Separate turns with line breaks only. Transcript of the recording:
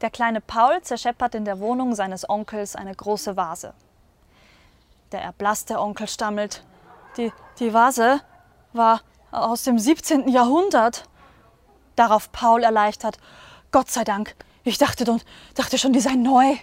Der kleine Paul zerscheppert in der Wohnung seines Onkels eine große Vase. Der erblasste Onkel stammelt. Die, die Vase war aus dem 17. Jahrhundert. Darauf Paul erleichtert. Gott sei Dank, ich dachte, dachte schon, die sei neu.